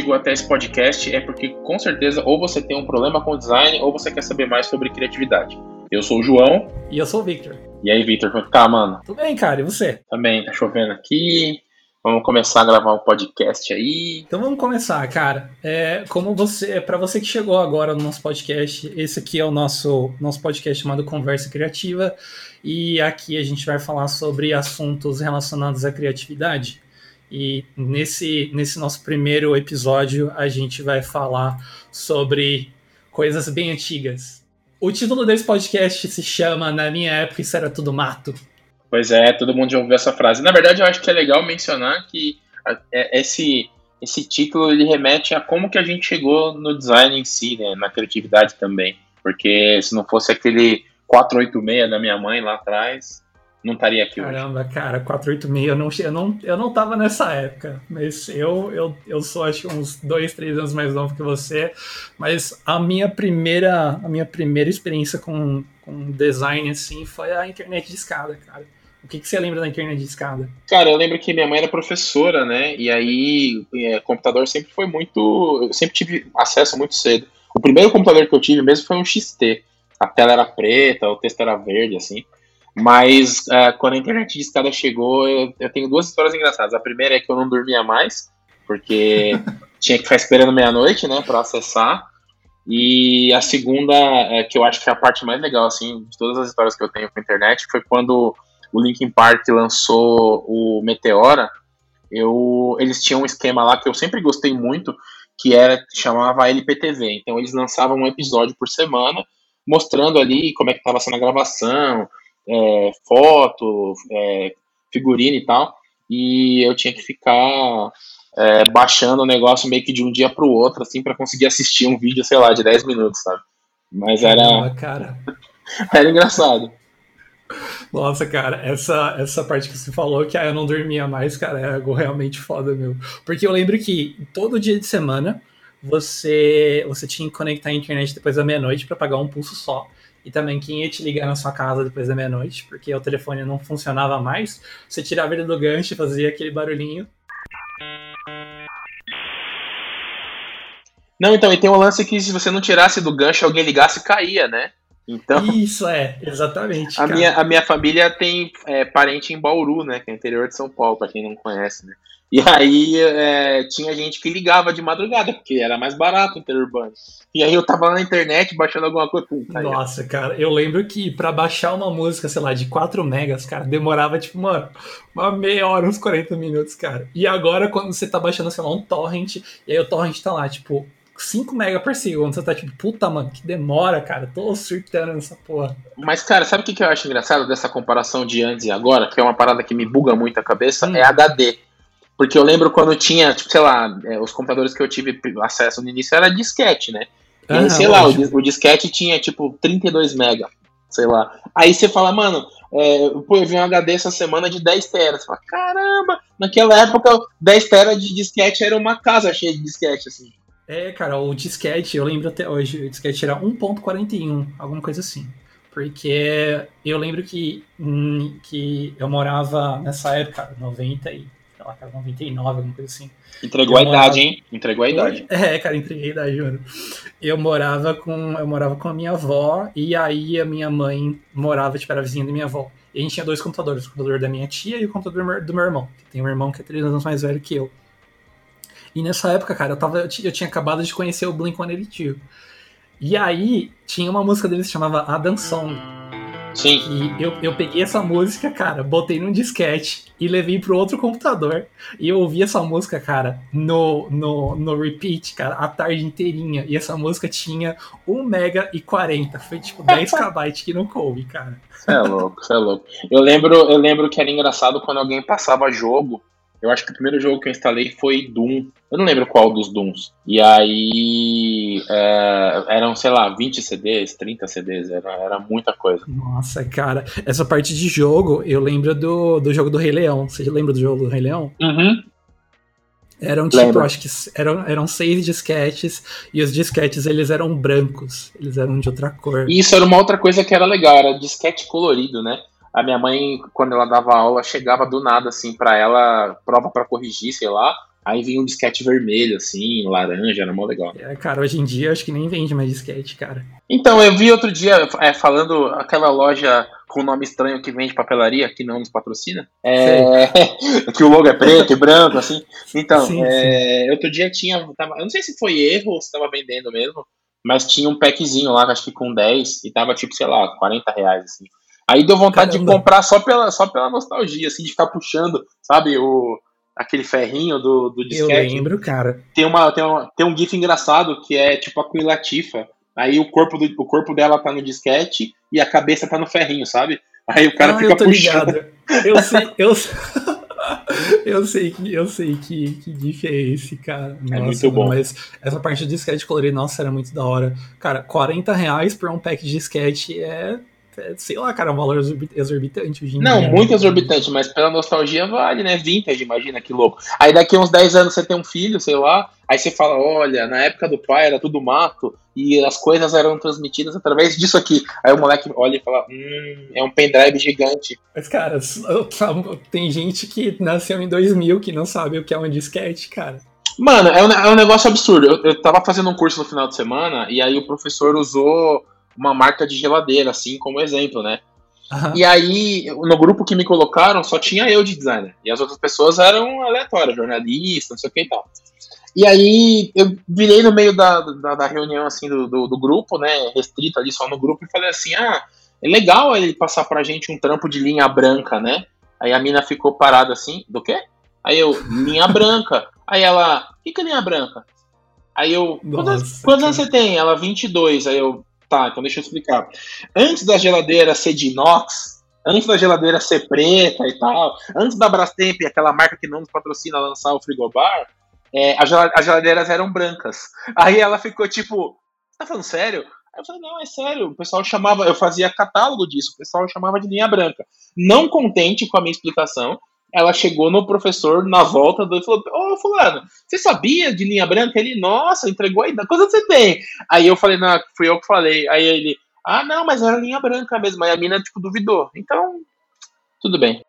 chegou até esse podcast é porque com certeza ou você tem um problema com design ou você quer saber mais sobre criatividade. Eu sou o João. E eu sou o Victor. E aí, Victor, como é tá, mano? Tudo bem, cara, e você? Também, tá chovendo aqui. Vamos começar a gravar um podcast aí. Então vamos começar, cara. É, como você, para você que chegou agora no nosso podcast, esse aqui é o nosso nosso podcast chamado Conversa Criativa e aqui a gente vai falar sobre assuntos relacionados à criatividade. E nesse nesse nosso primeiro episódio a gente vai falar sobre coisas bem antigas. O título desse podcast se chama Na minha época isso era tudo mato. Pois é, todo mundo já ouviu essa frase. Na verdade, eu acho que é legal mencionar que é, esse, esse título ele remete a como que a gente chegou no design em si, né, na criatividade também. Porque se não fosse aquele 486 da minha mãe lá atrás, não estaria aqui Caramba, hoje. cara, 486, eu não, eu, não, eu não tava nessa época, mas eu, eu, eu sou acho uns dois, três anos mais novo que você, mas a minha primeira, a minha primeira experiência com, com design, assim, foi a internet de escada, cara. O que, que você lembra da internet de escada? Cara, eu lembro que minha mãe era professora, né? E aí, é, computador sempre foi muito. Eu sempre tive acesso muito cedo. O primeiro computador que eu tive mesmo foi um XT. A tela era preta, o texto era verde, assim. Mas uh, quando a internet de escada chegou, eu, eu, tenho duas histórias engraçadas. A primeira é que eu não dormia mais, porque tinha que ficar esperando meia-noite, né, para acessar. E a segunda, é, que eu acho que é a parte mais legal, assim, de todas as histórias que eu tenho com a internet, foi quando o Linkin Park lançou o Meteora, eu, eles tinham um esquema lá que eu sempre gostei muito, que era chamava LPTV. Então eles lançavam um episódio por semana, mostrando ali como é que estava sendo a gravação, é, foto, é, figurino e tal. E eu tinha que ficar é, baixando o negócio meio que de um dia para o outro, assim, para conseguir assistir um vídeo, sei lá, de 10 minutos, sabe? Mas era. cara. era engraçado. Nossa, cara, essa, essa parte que você falou que ah, eu não dormia mais, cara, é algo realmente foda, meu. Porque eu lembro que todo dia de semana você, você tinha que conectar a internet depois da meia-noite para pagar um pulso só. E também quem ia te ligar na sua casa depois da meia-noite, porque o telefone não funcionava mais. Você tirava ele do gancho e fazia aquele barulhinho. Não, então, e tem um lance que se você não tirasse do gancho, alguém ligasse, caía, né? Então, Isso é, exatamente. A, minha, a minha família tem é, parente em Bauru, né? Que é interior de São Paulo, para quem não conhece, né? E aí é, tinha gente que ligava de madrugada, porque era mais barato o interurbano. E aí eu tava na internet baixando alguma coisa. Nossa, cara, eu lembro que para baixar uma música, sei lá, de 4 megas, cara, demorava tipo, mano, uma meia hora, uns 40 minutos, cara. E agora, quando você tá baixando, sei lá, um torrent, e aí o torrent tá lá, tipo, 5 mega por segundo. Você tá tipo, puta, mano, que demora, cara. Tô surtando nessa porra. Mas, cara, sabe o que, que eu acho engraçado dessa comparação de antes e agora? Que é uma parada que me buga muito a cabeça? Hum. É HD. Porque eu lembro quando tinha, tipo, sei lá, é, os computadores que eu tive acesso no início era disquete, né? E aí, sei lá, o, o, disquete tinha tipo 32 mega, sei lá. Aí você fala, mano, é, pô, eu vi um HD essa semana de 10 teras. Você fala, caramba, naquela época 10 teras de disquete era uma casa cheia de disquete, assim. É, cara, o disquete, eu lembro até hoje, o disquete era 1.41, alguma coisa assim. Porque eu lembro que, hum, que eu morava nessa época, 90 e cara, 99, alguma coisa assim. Entregou eu a morava... idade, hein? Entregou a idade. É, cara, entreguei a idade, mano. Eu morava com, eu morava com a minha avó e aí a minha mãe morava, tipo, era vizinha da minha avó. E a gente tinha dois computadores, o computador da minha tia e o computador do meu irmão. Tem um irmão que é três anos mais velho que eu. E nessa época, cara, eu, tava, eu tinha acabado de conhecer o Blink-182. E aí, tinha uma música deles que chamava Adam Song. Sim. E eu, eu peguei essa música, cara, botei num disquete e levei pro outro computador. E eu ouvi essa música, cara, no, no, no repeat, cara, a tarde inteirinha. E essa música tinha 1 mega e 40. Foi tipo 10 KB que não coube, cara. Você é louco, você é louco. Eu lembro, eu lembro que era engraçado quando alguém passava jogo eu acho que o primeiro jogo que eu instalei foi Doom. Eu não lembro qual dos Dooms. E aí é, eram, sei lá, 20 CDs, 30 CDs, era, era muita coisa. Nossa, cara, essa parte de jogo, eu lembro do, do jogo do Rei Leão. Você lembra do jogo do Rei Leão? Uhum. Eram tipo, Lembra. acho que eram, eram seis disquetes e os disquetes eles eram brancos, eles eram de outra cor. E isso era uma outra coisa que era legal, era disquete colorido, né? A minha mãe, quando ela dava aula, chegava do nada, assim, para ela, prova para corrigir, sei lá, Aí vinha um disquete vermelho, assim, laranja, era mó legal. É, cara, hoje em dia acho que nem vende mais disquete, cara. Então, eu vi outro dia é, falando aquela loja com nome estranho que vende papelaria, que não nos patrocina. É, que o logo é preto e branco, assim. Então, sim, é, sim. outro dia tinha. Tava, eu não sei se foi erro ou se tava vendendo mesmo, mas tinha um packzinho lá, acho que com 10, e tava tipo, sei lá, 40 reais, assim. Aí deu vontade Caramba. de comprar só pela, só pela nostalgia, assim, de ficar puxando, sabe, o, aquele ferrinho do, do disquete. Eu lembro, cara. Tem, uma, tem, uma, tem um gif engraçado que é tipo a Queen Latifah. Aí o corpo, do, o corpo dela tá no disquete e a cabeça tá no ferrinho, sabe? Aí o cara ah, fica puxando. Ligado. Eu sei, eu, eu sei que eu sei que, que GIF é esse, cara. Nossa, é muito bom. Mas essa parte de disquete colorido, nossa, era muito da hora. Cara, 40 reais por um pack de disquete é, sei lá, cara, é um valor exorbitante hoje em Não, dia. muito exorbitante, mas pela nostalgia vale, né? Vintage, imagina que louco. Aí daqui a uns 10 anos você tem um filho, sei lá, aí você fala, olha, na época do pai era tudo mato e as coisas eram transmitidas através disso aqui. Aí o moleque olha e fala, hum, é um pendrive gigante. Mas, cara, tem gente que nasceu em 2000 que não sabe o que é um disquete, cara. Mano, é um, é um negócio absurdo. Eu, eu tava fazendo um curso no final de semana e aí o professor usou uma marca de geladeira, assim, como exemplo, né? Uhum. E aí, no grupo que me colocaram, só tinha eu de designer. E as outras pessoas eram aleatórias, jornalistas, não sei o que e tal. E aí, eu virei no meio da, da, da reunião, assim, do, do, do, grupo, né, restrito ali só no grupo, e falei assim, ah, é legal ele passar pra gente um trampo de linha branca, né? Aí a mina ficou parada assim, do quê? Aí eu, linha branca. Aí ela, o que, que é linha branca? Aí eu, quantos, quantos anos você tem? Ela, 22. Aí eu, Tá, então deixa eu explicar. Antes da geladeira ser de inox, antes da geladeira ser preta e tal, antes da Brastemp, aquela marca que não nos patrocina, lançar o frigobar, é, as geladeiras eram brancas. Aí ela ficou tipo, tá falando sério? Aí eu falei, não, é sério. O pessoal chamava, eu fazia catálogo disso, o pessoal chamava de linha branca. Não contente com a minha explicação, ela chegou no professor na volta do e falou: Ô, Fulano, você sabia de linha branca? Ele, nossa, entregou aí, quanto você tem? Aí eu falei: Não, fui eu que falei. Aí ele, ah, não, mas era linha branca mesmo. Aí a mina, tipo, duvidou. Então, tudo bem.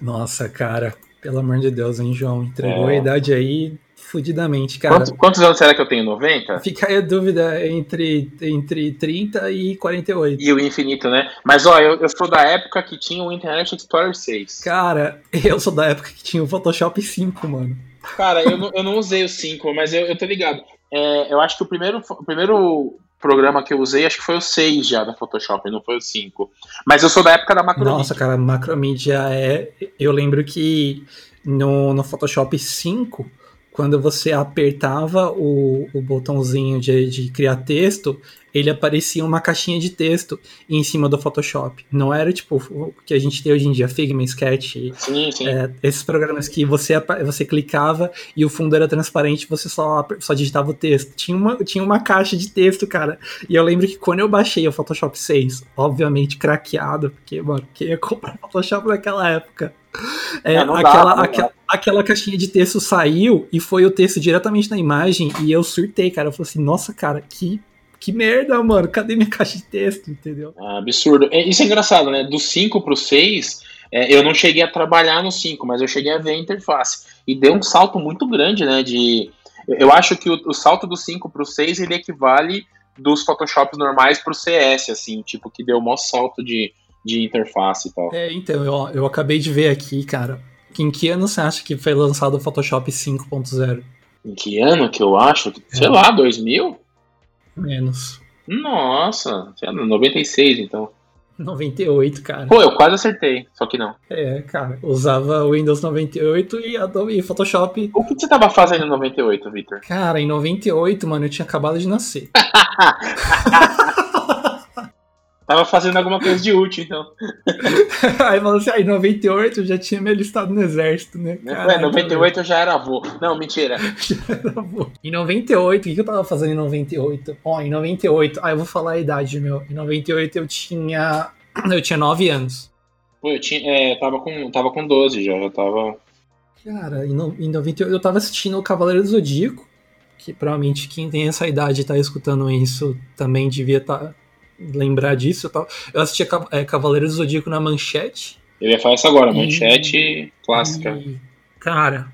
Nossa, cara, pelo amor de Deus, hein, João? Entregou é. a idade aí fudidamente, cara. Quantos, quantos, anos será que eu tenho? 90? Fica aí a dúvida entre, entre 30 e 48. E o infinito, né? Mas, ó, eu, eu sou da época que tinha o Internet Explorer 6. Cara, eu sou da época que tinha o Photoshop 5, mano. Cara, eu não, eu não usei o 5, mas eu, eu tô ligado. É, eu acho que o primeiro, o primeiro programa que eu usei, acho que foi o 6 já da Photoshop, não foi o 5. Mas eu sou da época da Macromedia. Nossa, cara, Macromedia é... Eu lembro que no, no Photoshop 5 quando você apertava o, o botãozinho de, de criar texto, ele aparecia uma caixinha de texto em cima do Photoshop. Não era tipo o que a gente tem hoje em dia, Figma, Sketch, sim, sim. É, esses programas que você, você clicava e o fundo era transparente, você só, só digitava o texto. Tinha uma, tinha uma caixa de texto, cara. E eu lembro que quando eu baixei o Photoshop 6, obviamente craqueado, porque, mano, quem ia comprar Photoshop naquela época? É, aquela, dá, aquela, aquela caixinha de texto saiu e foi o texto diretamente na imagem e eu surtei, cara. Eu falei assim, nossa, cara, que, que merda, mano. Cadê minha caixa de texto, entendeu? Ah, absurdo. É, isso é engraçado, né? Do 5 pro 6, é, eu não cheguei a trabalhar no 5, mas eu cheguei a ver a interface. E deu um salto muito grande, né? De, eu acho que o, o salto do 5 pro 6 ele equivale dos Photoshops normais pro CS, assim, tipo, que deu o maior salto de de interface e tal. É, então, eu, eu acabei de ver aqui, cara. Em que ano você acha que foi lançado o Photoshop 5.0? Em que ano que eu acho? Sei é. lá, 2000? Menos. Nossa, 96 então. 98, cara. Pô, eu quase acertei, só que não. É, cara, usava Windows 98 e Adobe Photoshop. O que você tava fazendo em 98, Victor? Cara, em 98, mano, eu tinha acabado de nascer. Tava fazendo alguma coisa de útil, então. aí falou assim, aí em 98 eu já tinha me alistado no exército, né? Caralho, 98 eu já era avô. Não, mentira. já era avô. Em 98, o que, eu tava fazendo em 98? Ó, em 98, ah, eu vou falar a idade, meu. Em 98 eu tinha. Eu tinha 9 anos. Pô, eu tinha. É, tava com, tava com 12 já, já tava. Cara, em, no, em 98 eu tava assistindo o Cavaleiro do Zodíaco. Que provavelmente quem tem essa idade e tá escutando isso também devia estar. Tá lembrar disso. Eu, eu assistia é, Cavaleiros do Zodíaco na manchete. Ele ia falar isso agora, manchete e... clássica. E, cara,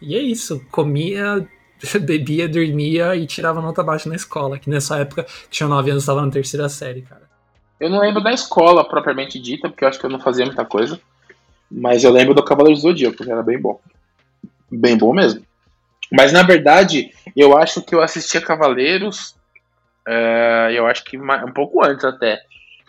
E é isso, comia, bebia, dormia e tirava nota baixa na escola, que nessa época, tinha 9 anos, estava na terceira série, cara. Eu não lembro da escola propriamente dita, porque eu acho que eu não fazia muita coisa. Mas eu lembro do Cavaleiro do Zodíaco, que era bem bom. Bem bom mesmo. Mas na verdade, eu acho que eu assistia Cavaleiros, uh, eu acho que um pouco antes até.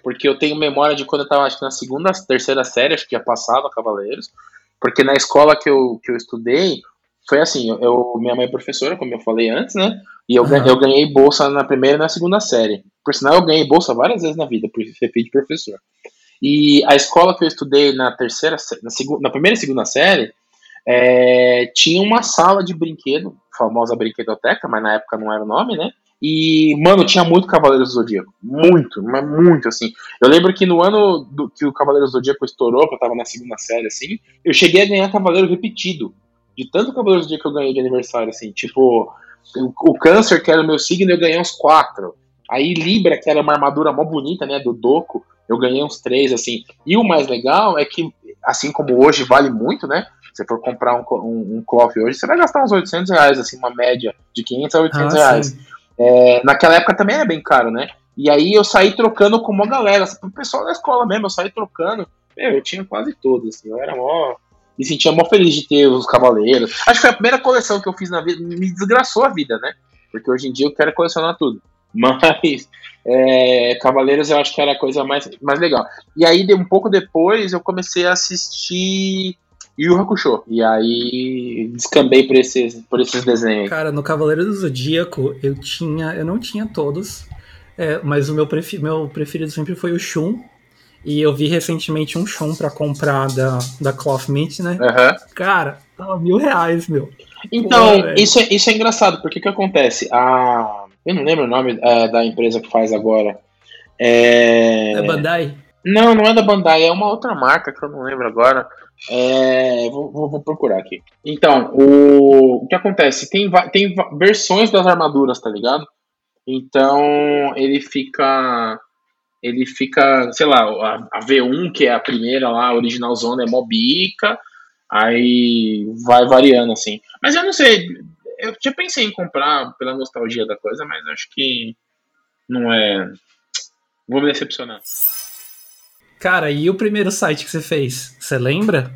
Porque eu tenho memória de quando eu estava acho que na segunda, terceira série, acho que já passava Cavaleiros. Porque na escola que eu, que eu estudei, foi assim, eu, minha mãe é professora, como eu falei antes, né? E eu, uhum. eu ganhei bolsa na primeira e na segunda série. Por sinal, eu ganhei bolsa várias vezes na vida, por ser filho de professor. E a escola que eu estudei na terceira, na, segunda, na primeira e segunda série, é, tinha uma sala de brinquedo, famosa brinquedoteca, mas na época não era o nome, né? E, mano, tinha muito Cavaleiro do Zodíaco. Muito, mas muito, assim. Eu lembro que no ano do, que o Cavaleiro do Zodíaco estourou, que eu tava na segunda série, assim, eu cheguei a ganhar Cavaleiro repetido. De tanto Cavaleiro do Zodíaco que eu ganhei de aniversário, assim. Tipo, o, o Câncer, que era o meu signo, eu ganhei uns quatro. Aí Libra, que era uma armadura mó bonita, né, do Doco, eu ganhei uns três, assim. E o mais legal é que, assim como hoje vale muito, né? Se for comprar um, um, um hoje, você vai gastar uns 800 reais, assim, uma média de 500 a 800 ah, reais. É, naquela época também era bem caro, né? E aí eu saí trocando com uma galera, assim, pro pessoal da escola mesmo, eu saí trocando. Meu, eu tinha quase todos, assim, eu era mó. Me sentia mó feliz de ter os cavaleiros. Acho que foi a primeira coleção que eu fiz na vida, me desgraçou a vida, né? Porque hoje em dia eu quero colecionar tudo. Mas é, Cavaleiros eu acho que era a coisa mais, mais legal. E aí, um pouco depois, eu comecei a assistir Yu Hakusho. E aí descambei por esses, por esses desenhos. Cara, no Cavaleiro do Zodíaco eu tinha. Eu não tinha todos. É, mas o meu, prefi meu preferido sempre foi o Shun. E eu vi recentemente um Shun pra comprar da, da Cloth Mint, né? Uhum. Cara, tava mil reais, meu. Então, Pô, isso, é, isso é engraçado, porque o que acontece? A. Eu não lembro o nome é, da empresa que faz agora. É... é Bandai? Não, não é da Bandai, é uma outra marca que eu não lembro agora. É, vou, vou, procurar aqui. Então, o, o que acontece? Tem, tem versões das armaduras, tá ligado? Então, ele fica. Ele fica, sei lá, a, a V1, que é a primeira lá, a original zona, é mobica. Aí vai variando assim. Mas eu não sei. Eu já pensei em comprar pela nostalgia da coisa, mas acho que não é. Vou me decepcionar. Cara, e o primeiro site que você fez? Você lembra?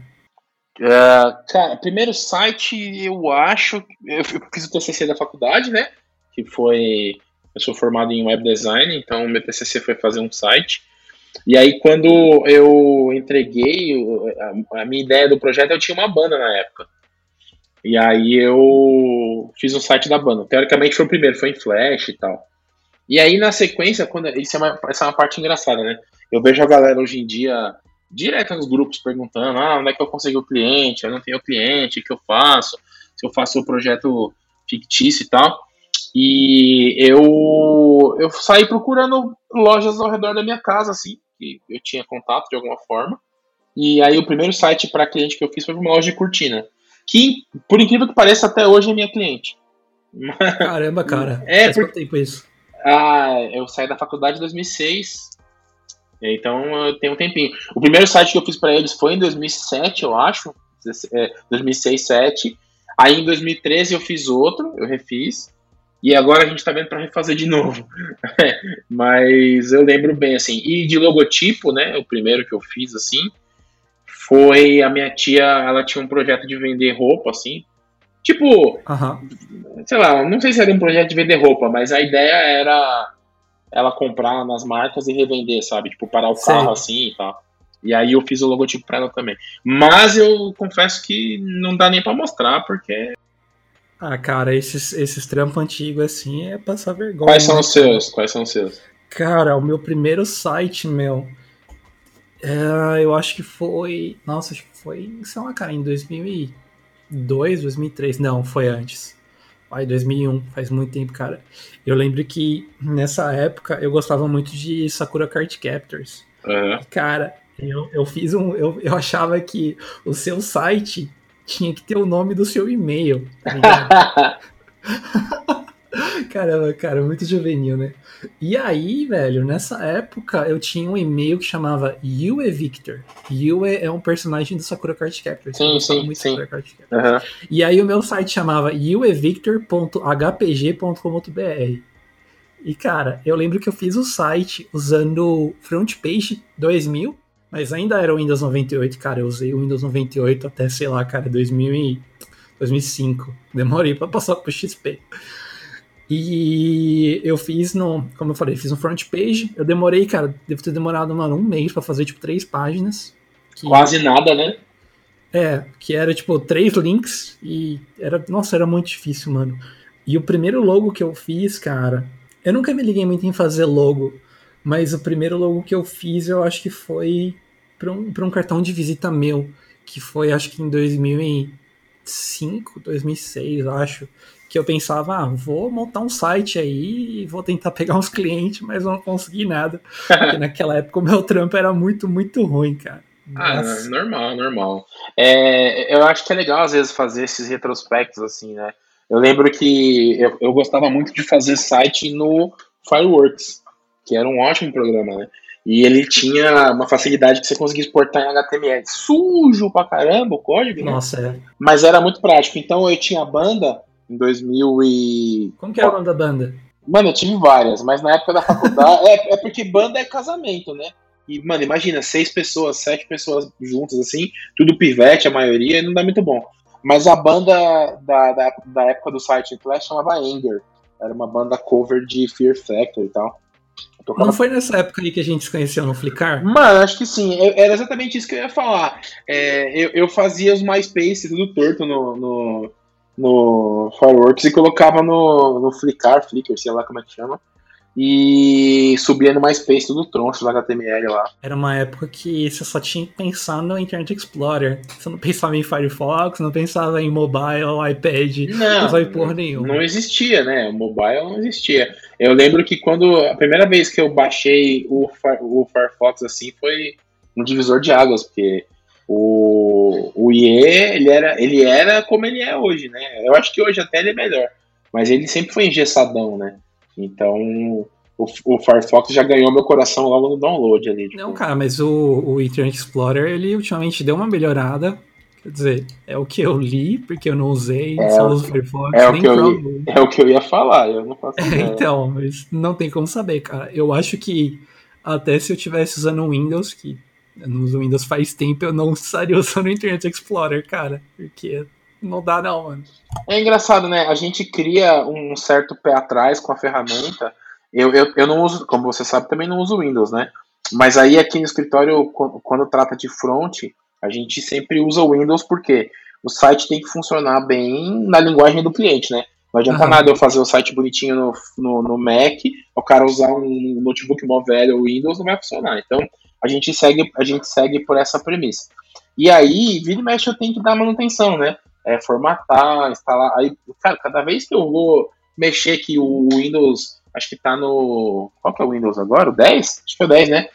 Uh, cara, primeiro site eu acho. Eu fiz o TCC da faculdade, né? Que foi. Eu sou formado em web design, então meu TCC foi fazer um site. E aí, quando eu entreguei a, minha ideia do projeto, eu tinha uma banda na época. E aí eu fiz um site da banda. Teoricamente foi o primeiro, foi em Flash e tal. E aí, na sequência, quando isso é uma, essa é uma parte engraçada, né? Eu vejo a galera hoje em dia direto nos grupos perguntando: ah, onde é que eu consigo o cliente? Eu não tenho cliente, o que eu faço? Se eu faço o projeto fictício e tal. E eu, eu saí procurando lojas ao redor da minha casa, assim, que eu tinha contato de alguma forma. E aí o primeiro site para cliente que eu fiz foi uma loja de cortina. Que, por incrível que pareça, até hoje é minha cliente. Caramba, cara. É, Faz por... tempo isso? Ah, eu saí da faculdade em 2006 então eu tenho um tempinho. O primeiro site que eu fiz para eles foi em 2007, eu acho. 2006, 2007. Aí em 2013 eu fiz outro, eu refiz. E agora a gente tá vendo para refazer de novo. Mas eu lembro bem, assim. E de logotipo, né? O primeiro que eu fiz, assim, foi a minha tia, ela tinha um projeto de vender roupa, assim. Tipo, uhum. sei lá, não sei se era um projeto de vender roupa, mas a ideia era ela comprar nas marcas e revender, sabe? Tipo, parar o carro assim e tal. E aí eu fiz o logotipo pra ela também. Mas eu confesso que não dá nem pra mostrar, porque. Ah, cara, esses, esses trampos antigos assim é passar vergonha. Quais são né? os seus? Quais são os seus? Cara, o meu primeiro site, meu. É, eu acho que foi. Nossa, acho que foi, sei lá, cara, em 2002, 2003. Não, foi antes. Ai, 2001, faz muito tempo, cara. Eu lembro que nessa época eu gostava muito de Sakura Card Captors. Uhum. Cara, eu, eu fiz um. Eu, eu achava que o seu site tinha que ter o nome do seu e-mail. Tá Caramba, cara, muito juvenil, né? E aí, velho, nessa época eu tinha um e-mail que chamava Yue Victor. Yue é um personagem do Sakura Card Captor. Sim, sim, muito sim. Sakura Card Captor. Uhum. E aí o meu site chamava yuevictor.hpg.com.br. E cara, eu lembro que eu fiz o site usando FrontPage 2000, mas ainda era o Windows 98, cara. Eu usei o Windows 98 até, sei lá, cara, 2000 e 2005. Demorei para passar pro XP. E eu fiz no, como eu falei, fiz no front page. Eu demorei, cara, devo ter demorado, mano, um mês para fazer, tipo, três páginas. Que, Quase nada, né? É, que era, tipo, três links e era, nossa, era muito difícil, mano. E o primeiro logo que eu fiz, cara, eu nunca me liguei muito em fazer logo, mas o primeiro logo que eu fiz, eu acho que foi para um, pra um cartão de visita meu, que foi, acho que em 2005, 2006, acho que eu pensava, ah, vou montar um site aí vou tentar pegar uns clientes, mas não consegui nada. Porque naquela época o meu trampo era muito, muito ruim, cara. Ah, normal, normal. É, eu acho que é legal às vezes fazer esses retrospectos assim, né? Eu lembro que eu, eu gostava muito de fazer site no Fireworks, que era um ótimo programa, né? E ele tinha uma facilidade que você conseguia exportar em HTML. Sujo pra caramba o código, né? Nossa, é. Mas era muito prático. Então eu tinha a banda em 2000 e... Como que era o nome da banda? Mano, eu tive várias, mas na época da faculdade... é, é porque banda é casamento, né? E, mano, imagina, seis pessoas, sete pessoas juntas, assim, tudo pivete, a maioria, não dá muito bom. Mas a banda da, da, da época do site Clash chamava Anger. Era uma banda cover de Fear Factor e tal. Tocava... Não foi nessa época aí que a gente se conheceu no Flickr? Mano, acho que sim. Eu, era exatamente isso que eu ia falar. É, eu, eu fazia os MySpace tudo torto no, no, no Fireworks e colocava no, no Flickr, Flickr, sei lá como é que chama. E subia no MySpace tudo troncho do HTML lá. Era uma época que você só tinha que pensar no Internet Explorer. Você não pensava em Firefox, não pensava em mobile, iPad, não, não vai porra nenhuma. Não existia, né? O mobile não existia. Eu lembro que quando a primeira vez que eu baixei o, o Firefox assim foi um divisor de águas, porque o, o IE, ele era, ele era como ele é hoje, né? Eu acho que hoje até ele é melhor. Mas ele sempre foi engessadão, né? Então, o, o, Firefox já ganhou meu coração logo no download ali. Tipo. Não, cara, mas o, o Internet Explorer, ele ultimamente deu uma melhorada. Quer dizer, é o que eu li, porque eu não usei, é só uso o Firefox. É o, que eu, é o que eu ia falar, eu não faço é, Então, mas não tem como saber, cara. Eu acho que até se eu tivesse usando o Windows, que uso Windows faz tempo, eu não estaria usando o Internet Explorer, cara. Porque não dá não, mano. É engraçado, né? A gente cria um certo pé atrás com a ferramenta. Eu, eu, eu não uso, como você sabe, também não uso Windows, né? Mas aí aqui no escritório, quando trata de front, a gente sempre usa o Windows porque o site tem que funcionar bem na linguagem do cliente, né? Não adianta uhum. nada eu fazer o site bonitinho no, no, no, Mac, o cara usar um notebook mó velho, o Windows não vai funcionar. Então a gente segue, a gente segue por essa premissa. E aí, vira e mexe, eu tenho que dar manutenção, né? É, formatar, instalar. Aí, cara, cada vez que eu vou mexer que o Windows, acho que tá no. Qual que é o Windows agora? O 10? Acho que é o 10, né?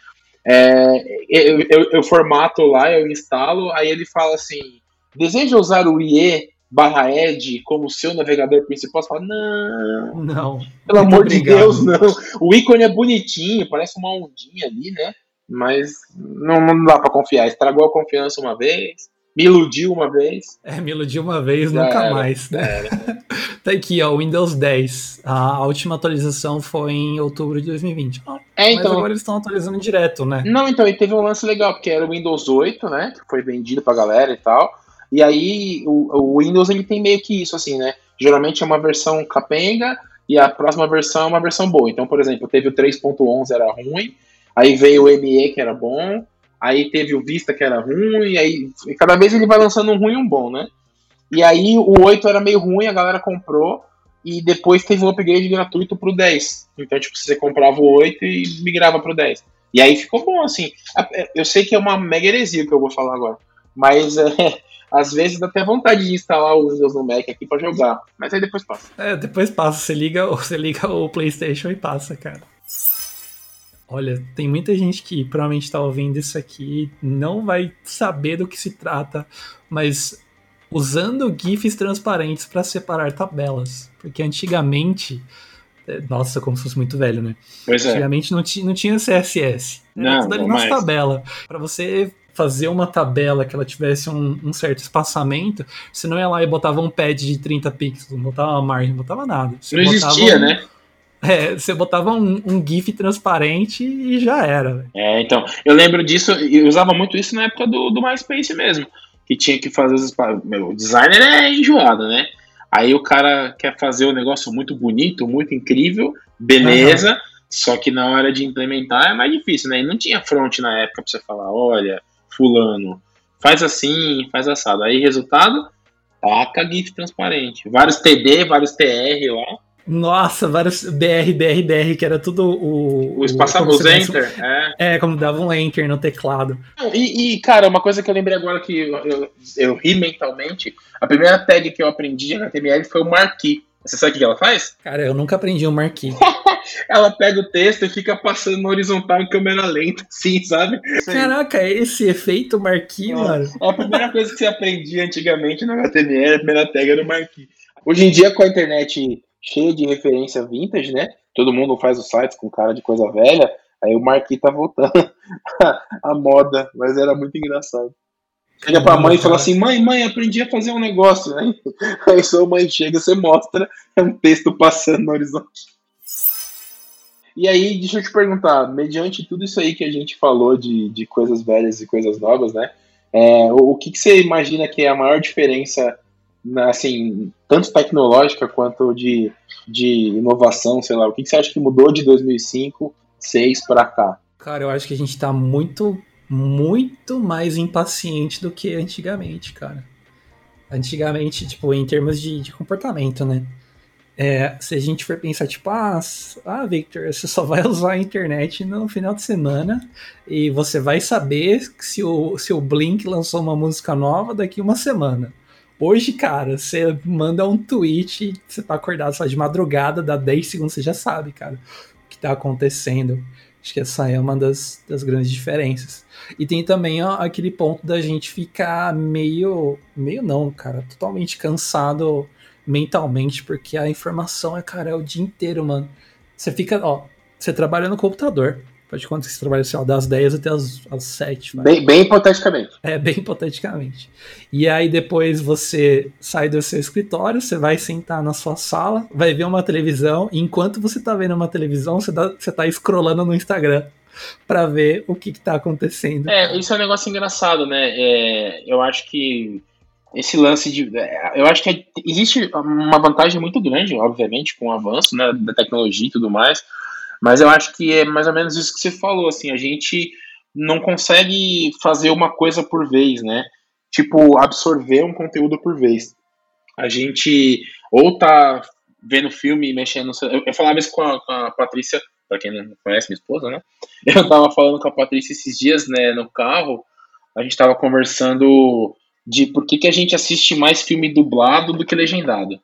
É, eu, eu, eu, formato lá, eu instalo, aí ele fala assim: deseja usar o IE barra Ed como seu navegador principal? Você fala, não, não. Pelo amor obrigado. de Deus, não. O ícone é bonitinho, parece uma ondinha ali, né? Mas não, não dá para confiar. Estragou a confiança uma vez, me iludiu uma vez. É, me iludiu uma vez, Já nunca era, mais, né? tá aqui, ó, Windows 10. A última atualização foi em outubro de 2020. Ah, é, então, mas agora eles estão atualizando direto, né? Não, então, e teve um lance legal, porque era o Windows 8, né? Que foi vendido pra galera e tal. E aí, o, o Windows, ele tem meio que isso, assim, né? Geralmente é uma versão capenga e a próxima versão é uma versão boa. Então, por exemplo, teve o 3.11, era ruim, Aí veio o ME, que era bom. Aí teve o Vista, que era ruim. Aí cada vez ele vai lançando um ruim e um bom, né? E aí o 8 era meio ruim, a galera comprou. E depois teve um upgrade gratuito pro 10. Então, tipo, você comprava o 8 e migrava pro 10. E aí ficou bom, assim. É, eu sei que é uma mega heresia que eu vou falar agora. Mas é, às vezes dá até vontade de instalar o Windows no Mac aqui pra jogar. Mas aí depois passa. É, depois passa. Você liga, você liga o PlayStation e passa, cara. Olha, tem muita gente que provavelmente está ouvindo isso aqui não vai saber do que se trata, mas usando GIFs transparentes para separar tabelas. Porque antigamente. É, nossa, como se fosse muito velho, né? Pois é. Antigamente não, não tinha CSS. Era Não, tudo ali nas tabelas. Para você fazer uma tabela que ela tivesse um, um certo espaçamento, você não ia lá e botava um pad de 30 pixels, não botava uma margem, não botava nada. Você Não existia, um- né? É, você botava um, um GIF transparente e já era. É, então, eu lembro disso, e eu usava muito isso na época do, do MySpace mesmo, que tinha que fazer os meu, o designer é enjoado, né? Aí o cara quer fazer o negócio muito bonito, muito incrível, beleza, só que na hora de implementar é mais difícil, né? E não tinha front na época pra você falar, olha, fulano, faz assim, faz assado. Aí, resultado, taca GIF transparente. Vários TD, vários TR lá, Nossa, vários BR, BR, BR, que era tudo o. o espaço, como os enter, é. É, como dava um enter no teclado. E, e, cara, uma coisa que eu lembrei agora que eu, eu, eu ri mentalmente, a primeira tag que eu aprendi de HTML foi o marquee. Você sabe o que ela faz? Cara, eu nunca aprendi um marquee. Ela pega o texto e fica passando no horizontal em câmera lenta, assim, sabe? Caraca, esse efeito marquee, É. mano. A primeira coisa que você aprendia antigamente no HTML, a primeira tag era o marquee. Hoje em dia, com a internet cheia de referência vintage, né? Todo mundo faz os sites com cara de coisa velha, aí o marquee tá voltando à moda, mas era muito engraçado. Chega pra mãe e fala assim: mãe, mãe, aprendi a fazer um negócio. Aí, aí sua mãe chega, você mostra, é um texto passando no horizonte. E aí, deixa eu te perguntar, mediante tudo isso aí que a gente falou de, de coisas velhas e coisas novas, né? É, o, o que, que você imagina que é a maior diferença, na, assim, tanto tecnológica quanto de, de inovação, sei lá, o que, que você acha que mudou de 2005, 2006 para cá? Cara, eu acho que a gente tá muito, muito mais impaciente do que antigamente, cara. Antigamente, tipo, em termos de, de comportamento, né? É, se a gente for pensar, tipo, ah, ah, Victor, você só vai usar a internet no final de semana e você vai saber se o, se o Blink lançou uma música nova daqui uma semana. Hoje, cara, você manda um tweet, você tá acordado só de madrugada, dá 10 segundos, você já sabe, cara, o que tá acontecendo. Acho que essa é uma das, das grandes diferenças. E tem também ó, aquele ponto da gente ficar meio. meio não, cara, totalmente cansado mentalmente, porque a informação é, cara, é o dia inteiro, mano. Você fica, ó, você trabalha no computador. Pode contar que você trabalha, sei lá, das 10 até as, as 7. vai. Bem, bem hipoteticamente. É, bem hipoteticamente. E aí depois você sai do seu escritório, você vai sentar na sua sala, vai ver uma televisão, e enquanto você tá vendo uma televisão, você tá, você tá scrollando no Instagram pra ver o que que tá acontecendo. É, isso é um negócio engraçado, né? É, eu acho que esse lance de. é, Eu acho que é- existe uma vantagem muito grande, obviamente, com o avanço né, da tecnologia e tudo mais, mas eu acho que é mais ou menos isso que você falou, assim, a gente não consegue fazer uma coisa por vez, né? Tipo, absorver um conteúdo por vez. A gente ou tá vendo filme mexendo. Eu, eu falava isso com a, com a Patrícia, pra quem não conhece minha esposa, né? Eu tava falando com a Patrícia esses dias, né, no carro, a gente tava conversando de por que, que a gente assiste mais filme dublado do que legendado.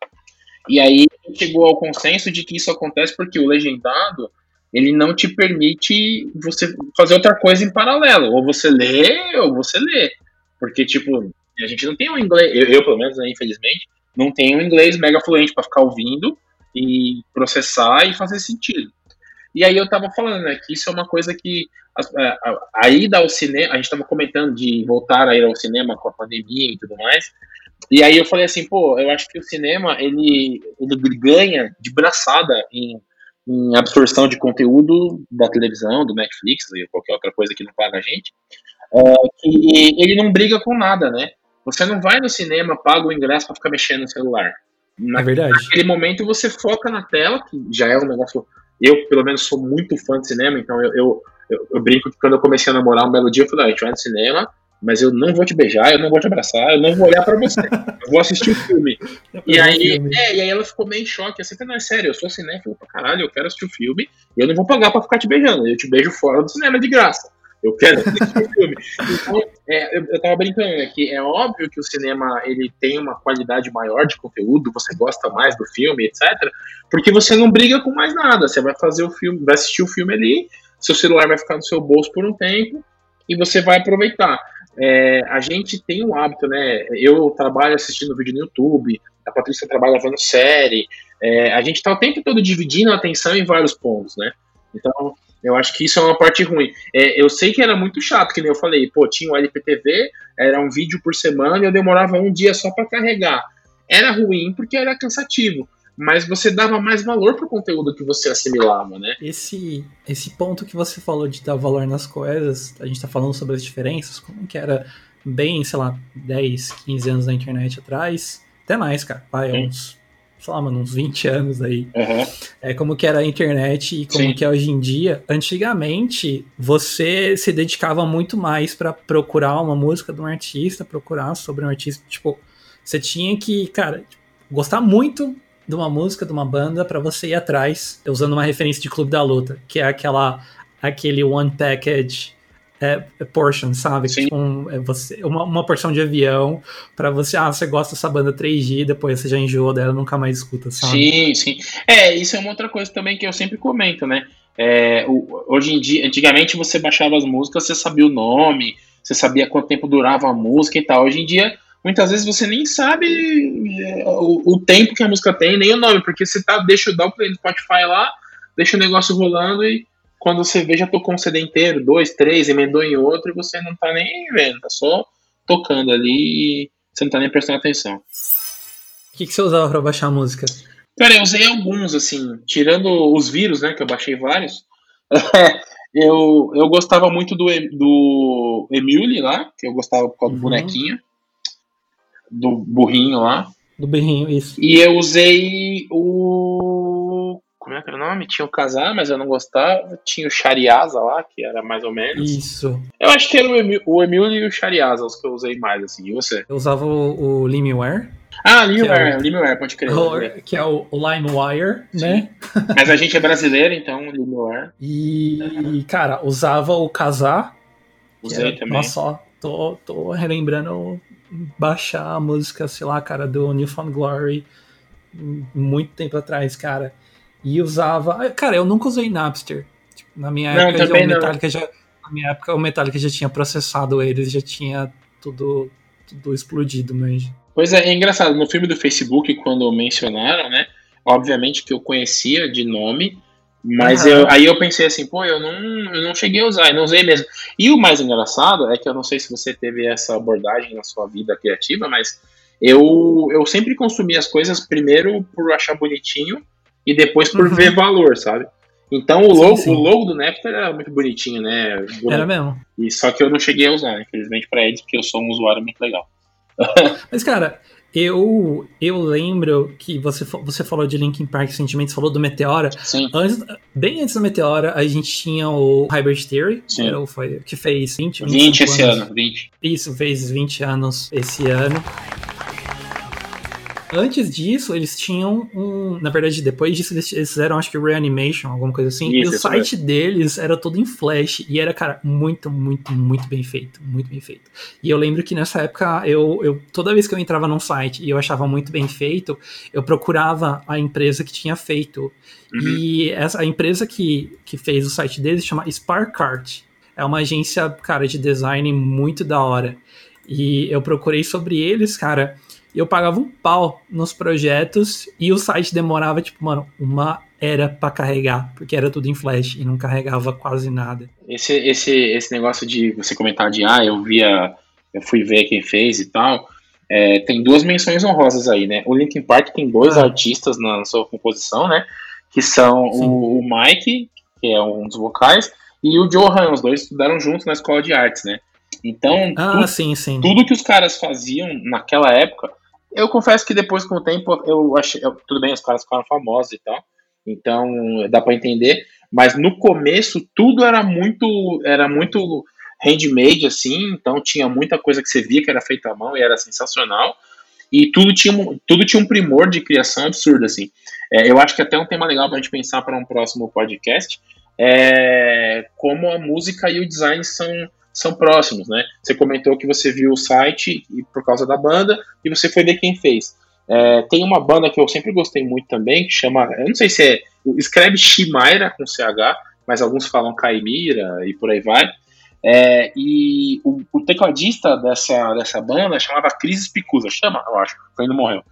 E aí chegou ao consenso de que isso acontece porque o legendado ele não te permite você fazer outra coisa em paralelo. Ou você lê, ou você lê. Porque, tipo, a gente não tem um inglês, eu, eu, pelo menos, né, infelizmente, não tenho um inglês mega fluente para ficar ouvindo e processar e fazer sentido. E aí eu tava falando, né, que isso é uma coisa que a, a- a ida ao cinema, a gente tava comentando de voltar a ir ao cinema com a pandemia e tudo mais. E aí eu falei assim, pô, eu acho que o cinema ele, ele ganha de braçada em, em absorção de conteúdo da televisão, do Netflix e qualquer outra coisa que não paga a gente. É, que ele não briga com nada, né? Você não vai no cinema, paga o ingresso pra ficar mexendo no celular. Na- É verdade. naquele momento você foca na tela, que já é um negócio. Eu, pelo menos, sou muito fã de cinema, então eu, eu, eu, eu brinco que quando eu comecei a namorar um belo dia, eu falei: ah, a gente vai no cinema, mas eu não vou te beijar, eu não vou te abraçar, eu não vou olhar pra você. Eu vou assistir o filme. E aí, é, e aí ela ficou meio em choque, assim, não é sério, eu sou cinéfilo pra caralho, eu quero assistir o filme, e eu não vou pagar pra ficar te beijando, eu te beijo fora do cinema de graça. Eu quero assistir o filme. Então, é, eu, eu tava brincando, né, que é óbvio que o cinema, ele tem uma qualidade maior de conteúdo, você gosta mais do filme, etc, porque você não briga com mais nada, você vai fazer o filme, vai assistir o filme ali, seu celular vai ficar no seu bolso por um tempo, e você vai aproveitar. é, a gente tem um hábito, né? Eu trabalho assistindo vídeo no YouTube, a Patrícia trabalha vendo série, é, a gente está o tempo todo dividindo a atenção em vários pontos, né? Então, eu acho que isso é uma parte ruim. É, eu sei que era muito chato, que nem eu falei, pô, tinha o LPTV, era um vídeo por semana e eu demorava um dia só para carregar. Era ruim porque era cansativo mas você dava mais valor pro conteúdo que você assimilava, né? Esse, esse ponto que você falou de dar valor nas coisas, a gente tá falando sobre as diferenças, como que era bem, sei lá, 10, 15 anos na internet atrás, até mais, cara, vai, uns, sei lá, mano, uns 20 anos aí. Uhum. É como que era a internet e como Sim. que é hoje em dia. Antigamente, você se dedicava muito mais para procurar uma música de um artista, procurar sobre um artista, tipo, você tinha que, cara, gostar muito de uma música, de uma banda, para você ir atrás, usando uma referência de Clube da Luta, que é aquela aquele one package é, é portion, sabe? Tipo um, é você, uma, uma porção de avião para você, ah, você gosta dessa banda 3G, depois você já enjoou dela, nunca mais escuta, sabe? Sim, sim. É, isso é uma outra coisa também que eu sempre comento, né? É, o, hoje em dia, antigamente você baixava as músicas, você sabia o nome, você sabia quanto tempo durava a música e tal. Hoje em dia muitas vezes você nem sabe é, o, o, tempo que a música tem, nem o nome, porque você tá, deixa, dá o play no Spotify lá, deixa o negócio rolando e quando você vê já tocou um CD inteiro, dois, três, emendou em outro e você não tá nem vendo, tá só tocando ali e você não tá nem prestando atenção. O que, que você usava para baixar a música? Cara, eu usei alguns, assim, tirando os vírus, né, que eu baixei vários. eu, eu gostava muito do, do Emule lá, que eu gostava por causa uhum. do bonequinho do burrinho lá. Do burrinho, isso. E eu usei o. Como é que era o nome? Tinha o Casar, mas eu não gostava. Tinha o Shariasa lá, que era mais ou menos. Isso. Eu acho que era o, Emil, o Emil e o Shariasa os que eu usei mais, assim. E você? Eu usava o, o Limeware. Ah, Limeware, é Limeware, pode crer. O, que é o LimeWire, né? Mas a gente é brasileiro, então Limeware. E, cara, usava o Casar. Usei também. Nossa, tô, tô relembrando baixar a música, sei lá, cara, do Newfound Glory muito tempo atrás, cara. E usava. Cara, eu nunca usei Napster. Tipo, na minha não, época, já, o Metallica já, na minha época, o Metallica já tinha processado eles, já tinha tudo, tudo explodido, mas. Pois é, é engraçado. No filme do Facebook, quando mencionaram, né? Obviamente que eu conhecia de nome, mas uhum. eu, aí eu pensei assim, pô, eu não, eu não cheguei a usar, eu não usei mesmo. E o mais engraçado é que eu não sei se você teve essa abordagem na sua vida criativa, mas eu, eu sempre consumi as coisas primeiro por achar bonitinho e depois por uhum. ver valor, sabe? Então o logo, sim, sim. o logo do Nectar era muito bonitinho, né? Era mesmo. E só que eu não cheguei a usar, infelizmente, para eles, porque eu sou um usuário muito legal. Mas, cara, eu, eu lembro que você, você falou de Linkin Park recentemente, falou do Meteora. Sim. Antes, bem antes do Meteora, a gente tinha o Hybrid Theory, Sim. Que, era, foi, que fez 20, 20 esse anos. ano, 20. Isso, fez 20 anos esse ano. Antes disso, eles tinham um. Na verdade, depois disso, eles fizeram, acho que Reanimation, alguma coisa assim. Isso, e o site é. deles era todo em Flash. E era, cara, muito, muito, muito bem feito. Muito bem feito. E eu lembro que nessa época, eu, eu toda vez que eu entrava num site e eu achava muito bem feito, eu procurava a empresa que tinha feito. Uhum. E essa, a empresa que, que fez o site deles chama Sparkart. É uma agência, cara, de design muito da hora. E eu procurei sobre eles, cara eu pagava um pau nos projetos e o site demorava, tipo, mano, uma era para carregar, porque era tudo em flash e não carregava quase nada. Esse, esse, esse negócio de você comentar de, ah, eu via, eu fui ver quem fez e tal, é, tem duas menções honrosas aí, né? O Linkin Park tem dois ah. artistas na sua composição, né? Que são o, o, Mike, que é um dos vocais, e o Johan, os dois estudaram juntos na escola de artes, né? Então, ah, tudo, sim, sim. tudo que os caras faziam naquela época eu confesso que depois, com o tempo, eu achei. Eu, tudo bem, os caras ficaram famosos e tal. Então, dá para entender. Mas no começo, tudo era muito. Era muito handmade, assim. Então, tinha muita coisa que você via que era feita à mão e era sensacional. E tudo tinha, tudo tinha um primor de criação absurdo, assim. É, eu acho que até um tema legal para a gente pensar para um próximo podcast é como a música e o design são são próximos, né? Você comentou que você viu o site e por causa da banda e você foi ver quem fez. É, tem uma banda que eu sempre gostei muito também, que chama, eu não sei se é, escreve Shimaira com CH, mas alguns falam Caimira e por aí vai. É, e o, o, tecladista dessa, dessa banda chamava Chris Picusa, chama, eu acho, foi ainda morreu.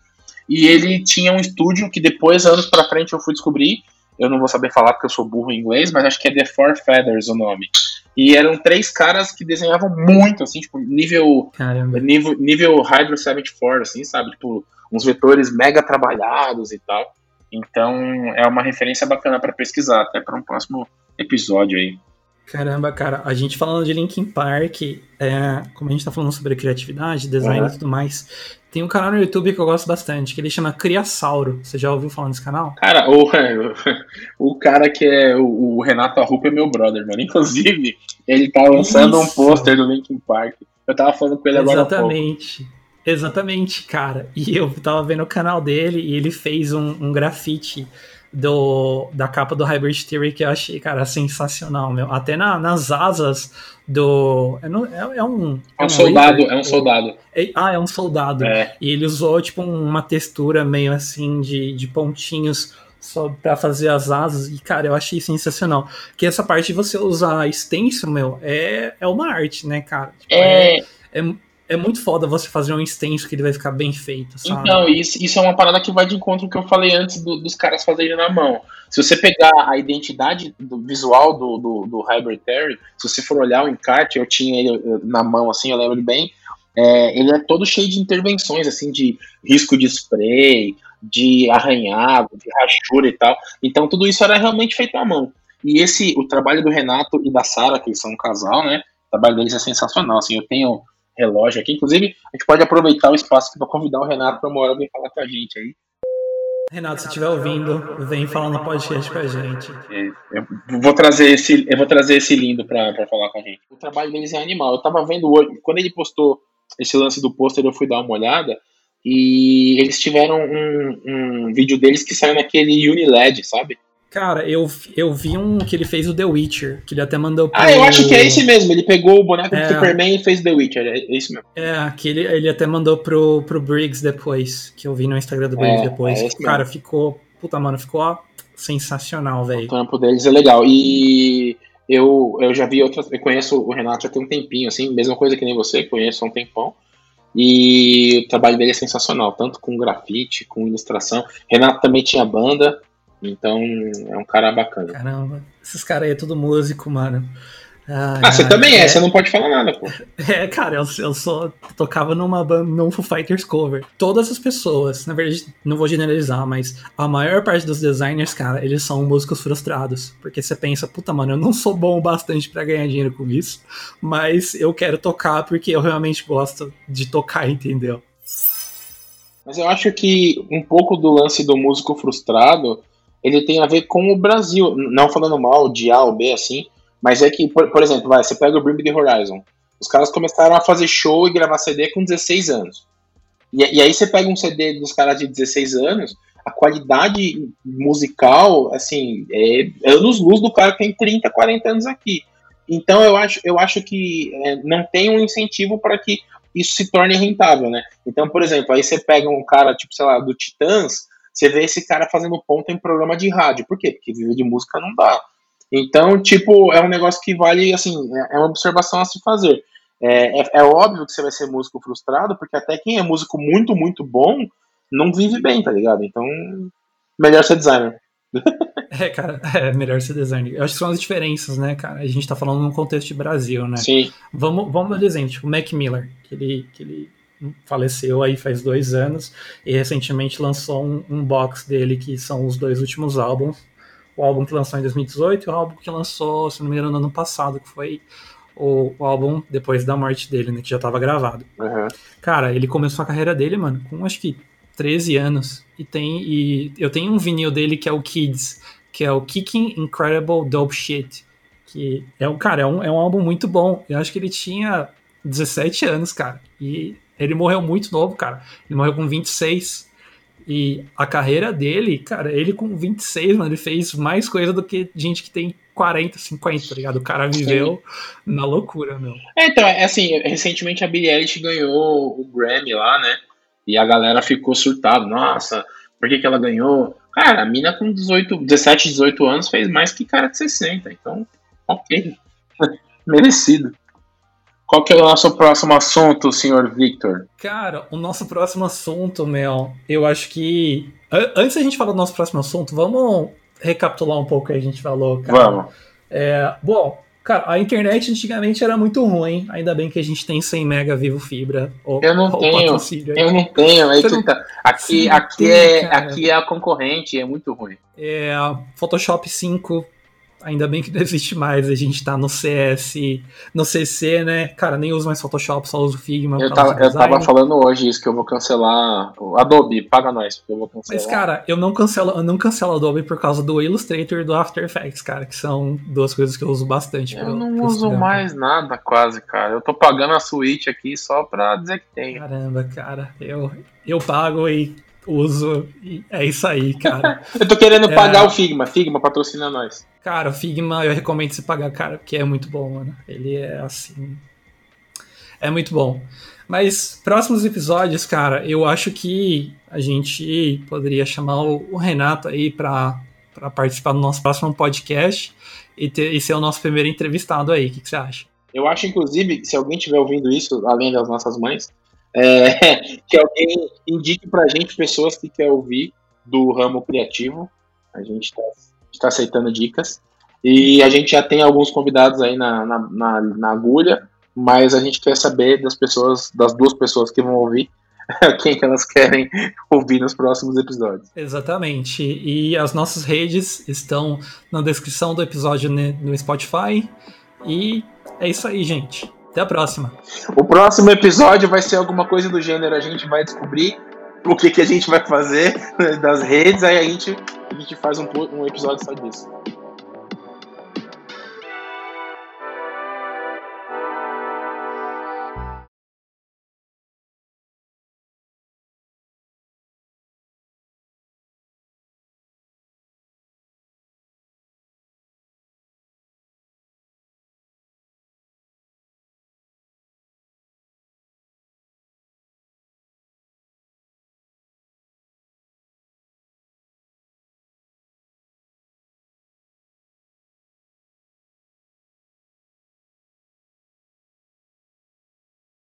E ele tinha um estúdio que depois, anos pra frente, eu fui descobrir. Eu não vou saber falar porque eu sou burro em inglês, mas acho que é The Four Feathers o nome. E eram três caras que desenhavam muito, assim, tipo, nível. Caramba. Nível, nível Hydro 74, assim, sabe? Tipo, uns vetores mega trabalhados e tal. Então é uma referência bacana para pesquisar, até para um próximo episódio aí. Caramba, cara, a gente falando de Linkin Park, é, como a gente tá falando sobre criatividade, design uhum. e tudo mais, tem um canal no YouTube que eu gosto bastante, que ele chama Criasauro. Você já ouviu falar desse canal? Cara, o, o cara que é o, o Renato Arrupa é meu brother, mano. Inclusive, ele tá lançando Isso. um pôster do Linkin Park. Eu tava falando com ele agora. Exatamente. Exatamente, cara. E eu tava vendo o canal dele e ele fez um, um grafite do, da capa do Hybrid Theory que eu achei, cara, sensacional, meu. Até na, nas asas do. É, é, é um. É um, soldado, é um soldado. É, ah, é um soldado. É. E ele usou, tipo, uma textura meio assim de, de pontinhos só para fazer as asas. E, cara, eu achei sensacional. Que essa parte de você usar stencil, meu, é, é uma arte, né, cara? Tipo, é, é, é muito foda você fazer um extenso que ele vai ficar bem feito, sabe? Então, isso, isso é uma parada que vai de encontro que eu falei antes do, dos caras fazerem na mão. Se você pegar a identidade do visual do, do, do Hybrid Terry, se você for olhar o encarte, eu tinha ele na mão, assim, eu lembro bem, é, ele é todo cheio de intervenções, assim, de risco de spray, de arranhado, de rachura e tal. Então, tudo isso era realmente feito à mão. E esse, o trabalho do Renato e da Sara, que são um casal, né? O trabalho deles é sensacional, assim, eu tenho relógio aqui. Inclusive, a gente pode aproveitar o espaço para convidar o Renato para uma hora vir falar com a gente aí. Renato, se estiver ouvindo, vem falar no podcast com a gente. É, eu vou trazer esse, eu vou trazer esse lindo para falar com a gente. O trabalho deles é animal. Eu tava vendo hoje, quando ele postou esse lance do pôster, eu fui dar uma olhada e eles tiveram um, um vídeo deles que saiu naquele Uniled, sabe? Cara, eu, eu vi um que ele fez o The Witcher, que ele até mandou pro... Ah, eu acho que é esse mesmo. Ele pegou o boneco é, do Superman e fez The Witcher. É esse mesmo. É, que ele, ele até mandou pro, pro Briggs depois, que eu vi no Instagram do Briggs é, depois. É Cara, mesmo. ficou. Puta, mano, ficou ó, sensacional, velho. O campo deles é legal. E eu, eu já vi outras. Eu conheço o Renato já tem um tempinho, assim, mesma coisa que nem você, conheço há um tempão. E o trabalho dele é sensacional, tanto com grafite, com ilustração. Renato também tinha banda. Então é um cara bacana. Caramba, esses caras aí é tudo músico, mano. Ah, ah você também é, é, você não pode falar nada, pô. É, cara, eu, eu só tocava numa banda, num Foo Fighters cover. Todas as pessoas, na verdade, não vou generalizar, mas a maior parte dos designers, cara, eles são músicos frustrados. Porque você pensa, puta, mano, eu não sou bom o bastante para ganhar dinheiro com isso, mas eu quero tocar porque eu realmente gosto de tocar, entendeu? Mas eu acho que um pouco do lance do músico frustrado ele tem a ver com o Brasil. Não falando mal de A ou B assim, mas é que, por, por exemplo, vai, você pega o the Horizon. Os caras começaram a fazer show e gravar CD com 16 anos. E, e aí você pega um CD dos caras de 16 anos, a qualidade musical, assim, é anos luz do cara que tem 30, 40 anos aqui. Então eu acho, eu acho que é, não tem um incentivo para que isso se torne rentável, né? Então, por exemplo, aí você pega um cara, tipo, sei lá, do Titãs, você vê esse cara fazendo ponto em programa de rádio. Por quê? Porque viver de música não dá. Então, tipo, é um negócio que vale, assim, é, é uma observação a se fazer. É, é, é, óbvio que você vai ser músico frustrado, porque até quem é músico muito, muito bom não vive bem, tá ligado? Então, melhor ser designer. É, cara, é melhor ser designer. Eu acho que são as diferenças, né, cara? A gente tá falando num contexto de Brasil, né? Sim. Vamos, vamos dar exemplo, tipo, o Mac Miller, que ele, que ele faleceu aí faz dois anos e recentemente lançou um, um, box dele que são os dois últimos álbuns. O álbum que lançou em 2018 e o álbum que lançou, se não me engano, no ano passado, que foi o, o álbum depois da morte dele, né? Que já estava gravado. Uhum. Cara, ele começou a carreira dele, mano, com acho que 13 anos. E tem. E eu tenho um vinil dele que é o Kids, que é o Kicking Incredible Dope Shit. Que é um, cara, é um, é um álbum muito bom. Eu acho que ele tinha 17 anos, cara. E ele morreu muito novo, cara. Ele morreu com 26. E a carreira dele, cara, ele com 26, mano, ele fez mais coisa do que gente que tem 40, 50, tá ligado? O cara viveu Sim. na loucura, meu. É, então, é assim, recentemente a Billie Eilish ganhou o Grammy lá, né? E a galera ficou surtada. Nossa, por que, que ela ganhou? Cara, a mina com 18, 17, 18 anos fez mais que cara de 60. Então, ok. Merecido. Qual que é o nosso próximo assunto, senhor Victor? Cara, o nosso próximo assunto, Mel, eu acho que. Antes da gente falar do nosso próximo assunto, vamos recapitular um pouco o que a gente falou, cara. Vamos. É, bom, cara, a internet antigamente era muito ruim. Ainda bem que a gente tem 100 mega vivo fibra. Ou, eu não tenho. Eu não tenho. Aí não... Tá. Aqui, Sim, aqui, tem, é, aqui é a concorrente, é muito ruim. É, Photoshop 5 Ainda bem que não existe mais, a gente tá no CS, no CC, né? Cara, nem uso mais Photoshop, só uso Figma. Eu tava, eu tava falando hoje isso, que eu vou cancelar o Adobe, paga nós, porque eu vou cancelar. Mas, cara, eu não cancelo, eu não cancelo Adobe por causa do Illustrator e do After Effects, cara, que são duas coisas que eu uso bastante. Eu pro, não pro uso mais nada, quase, cara. Eu tô pagando a Switch aqui só pra dizer que tem. Caramba, cara, eu, eu pago e uso. E é isso aí, cara. eu tô querendo é... pagar o Figma. Figma patrocina nós. Cara, o Figma eu recomendo você pagar, cara, porque é muito bom, mano. Ele é assim. É muito bom. Mas próximos episódios, cara, eu acho que a gente poderia chamar o, Renato aí pra, pra participar do nosso próximo podcast e, ter, e ser o nosso primeiro entrevistado aí. O que, que você acha? Eu acho, inclusive, se alguém estiver ouvindo isso, além das nossas mães, é, que alguém indique pra gente pessoas que quer ouvir do ramo criativo. A gente está tá aceitando dicas. E a gente já tem alguns convidados aí na, na, na, na agulha, mas a gente quer saber das pessoas, das duas pessoas que vão ouvir, quem que elas querem ouvir nos próximos episódios. Exatamente. E as nossas redes estão na descrição do episódio no Spotify. E é isso aí, gente. Até a próxima. O próximo episódio vai ser alguma coisa do gênero, a gente vai descobrir o que, que a gente vai fazer das redes, aí a gente, a gente faz um, um episódio só disso.